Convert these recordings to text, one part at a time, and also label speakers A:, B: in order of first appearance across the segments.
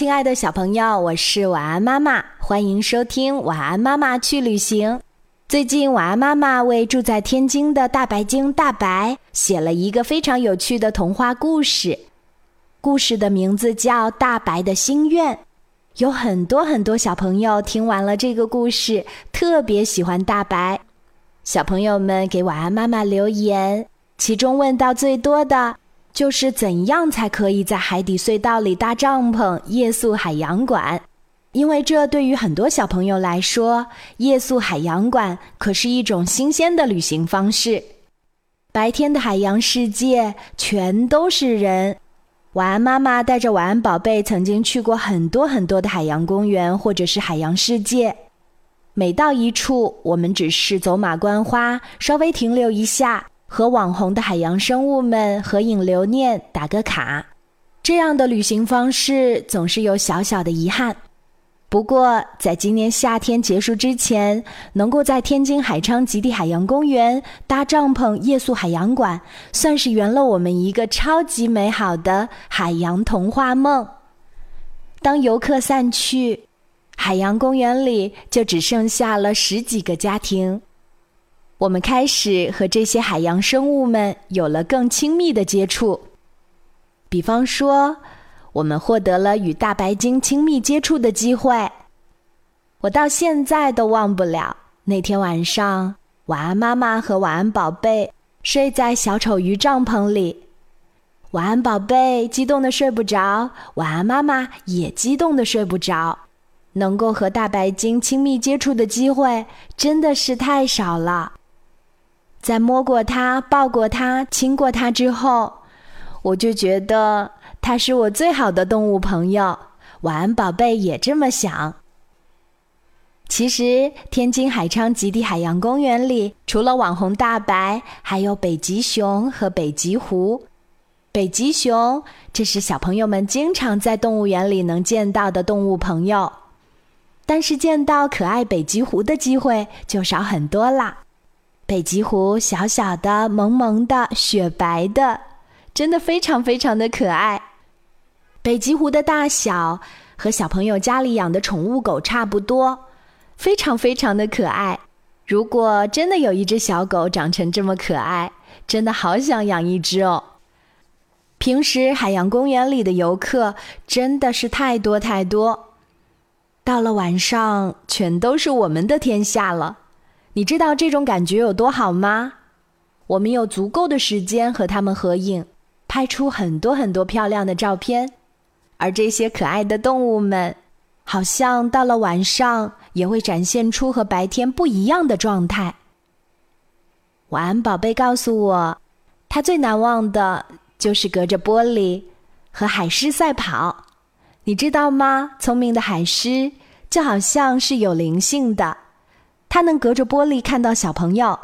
A: 亲爱的小朋友，我是晚安妈妈，欢迎收听晚安妈妈去旅行。最近，晚安妈妈为住在天津的大白鲸大白写了一个非常有趣的童话故事，故事的名字叫《大白的心愿》。有很多很多小朋友听完了这个故事，特别喜欢大白。小朋友们给晚安妈妈留言，其中问到最多的。就是怎样才可以在海底隧道里搭帐篷夜宿海洋馆？因为这对于很多小朋友来说，夜宿海洋馆可是一种新鲜的旅行方式。白天的海洋世界全都是人。晚安妈妈带着晚安宝贝曾经去过很多很多的海洋公园或者是海洋世界。每到一处，我们只是走马观花，稍微停留一下。和网红的海洋生物们合影留念，打个卡，这样的旅行方式总是有小小的遗憾。不过，在今年夏天结束之前，能够在天津海昌极地海洋公园搭帐篷夜宿海洋馆，算是圆了我们一个超级美好的海洋童话梦。当游客散去，海洋公园里就只剩下了十几个家庭。我们开始和这些海洋生物们有了更亲密的接触。比方说，我们获得了与大白鲸亲密接触的机会。我到现在都忘不了那天晚上，晚安妈妈和晚安宝贝睡在小丑鱼帐篷里。晚安宝贝激动的睡不着，晚安妈妈也激动的睡不着。能够和大白鲸亲密接触的机会真的是太少了。在摸过它、抱过它、亲过它之后，我就觉得它是我最好的动物朋友。晚安，宝贝，也这么想。其实，天津海昌极地海洋公园里，除了网红大白，还有北极熊和北极狐。北极熊，这是小朋友们经常在动物园里能见到的动物朋友，但是见到可爱北极狐的机会就少很多啦。北极狐小小的、萌萌的、雪白的，真的非常非常的可爱。北极狐的大小和小朋友家里养的宠物狗差不多，非常非常的可爱。如果真的有一只小狗长成这么可爱，真的好想养一只哦。平时海洋公园里的游客真的是太多太多，到了晚上全都是我们的天下了。你知道这种感觉有多好吗？我们有足够的时间和他们合影，拍出很多很多漂亮的照片。而这些可爱的动物们，好像到了晚上也会展现出和白天不一样的状态。晚安，宝贝，告诉我，他最难忘的就是隔着玻璃和海狮赛跑。你知道吗？聪明的海狮就好像是有灵性的。它能隔着玻璃看到小朋友，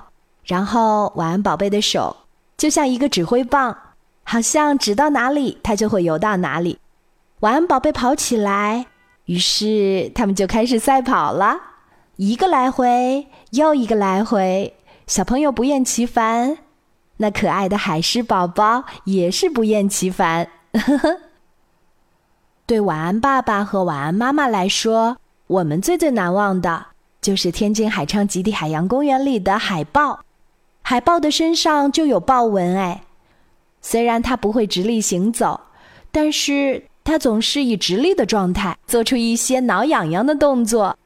A: 然后晚安宝贝的手就像一个指挥棒，好像指到哪里它就会游到哪里。晚安宝贝跑起来，于是他们就开始赛跑了，一个来回又一个来回，小朋友不厌其烦，那可爱的海狮宝宝也是不厌其烦。对晚安爸爸和晚安妈妈来说，我们最最难忘的。就是天津海昌极地海洋公园里的海豹，海豹的身上就有豹纹哎。虽然它不会直立行走，但是它总是以直立的状态做出一些挠痒痒的动作。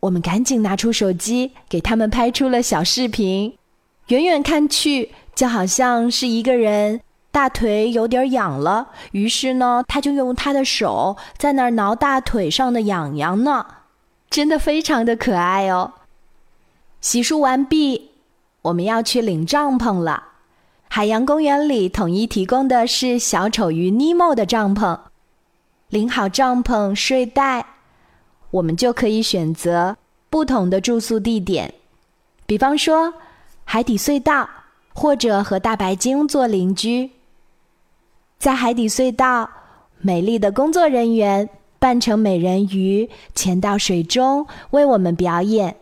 A: 我们赶紧拿出手机给他们拍出了小视频，远远看去就好像是一个人大腿有点痒了，于是呢，他就用他的手在那儿挠大腿上的痒痒呢。真的非常的可爱哦！洗漱完毕，我们要去领帐篷了。海洋公园里统一提供的是小丑鱼尼莫的帐篷。领好帐篷、睡袋，我们就可以选择不同的住宿地点，比方说海底隧道，或者和大白鲸做邻居。在海底隧道，美丽的工作人员。扮成美人鱼，潜到水中为我们表演。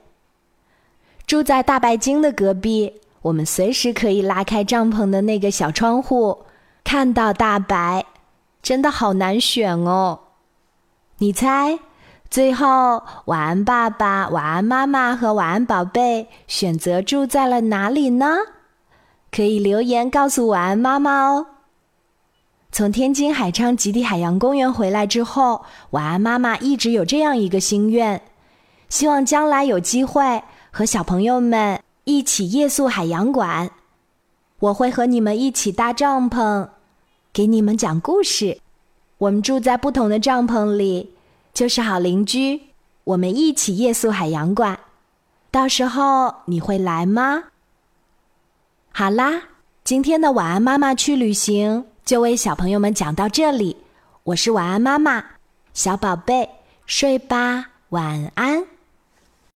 A: 住在大白鲸的隔壁，我们随时可以拉开帐篷的那个小窗户，看到大白，真的好难选哦。你猜，最后晚安爸爸、晚安妈妈和晚安宝贝选择住在了哪里呢？可以留言告诉晚安妈妈哦。从天津海昌极地海洋公园回来之后，晚安妈妈一直有这样一个心愿，希望将来有机会和小朋友们一起夜宿海洋馆。我会和你们一起搭帐篷，给你们讲故事。我们住在不同的帐篷里，就是好邻居。我们一起夜宿海洋馆，到时候你会来吗？好啦，今天的晚安妈妈去旅行。就为小朋友们讲到这里，我是晚安妈妈，小宝贝睡吧，晚安。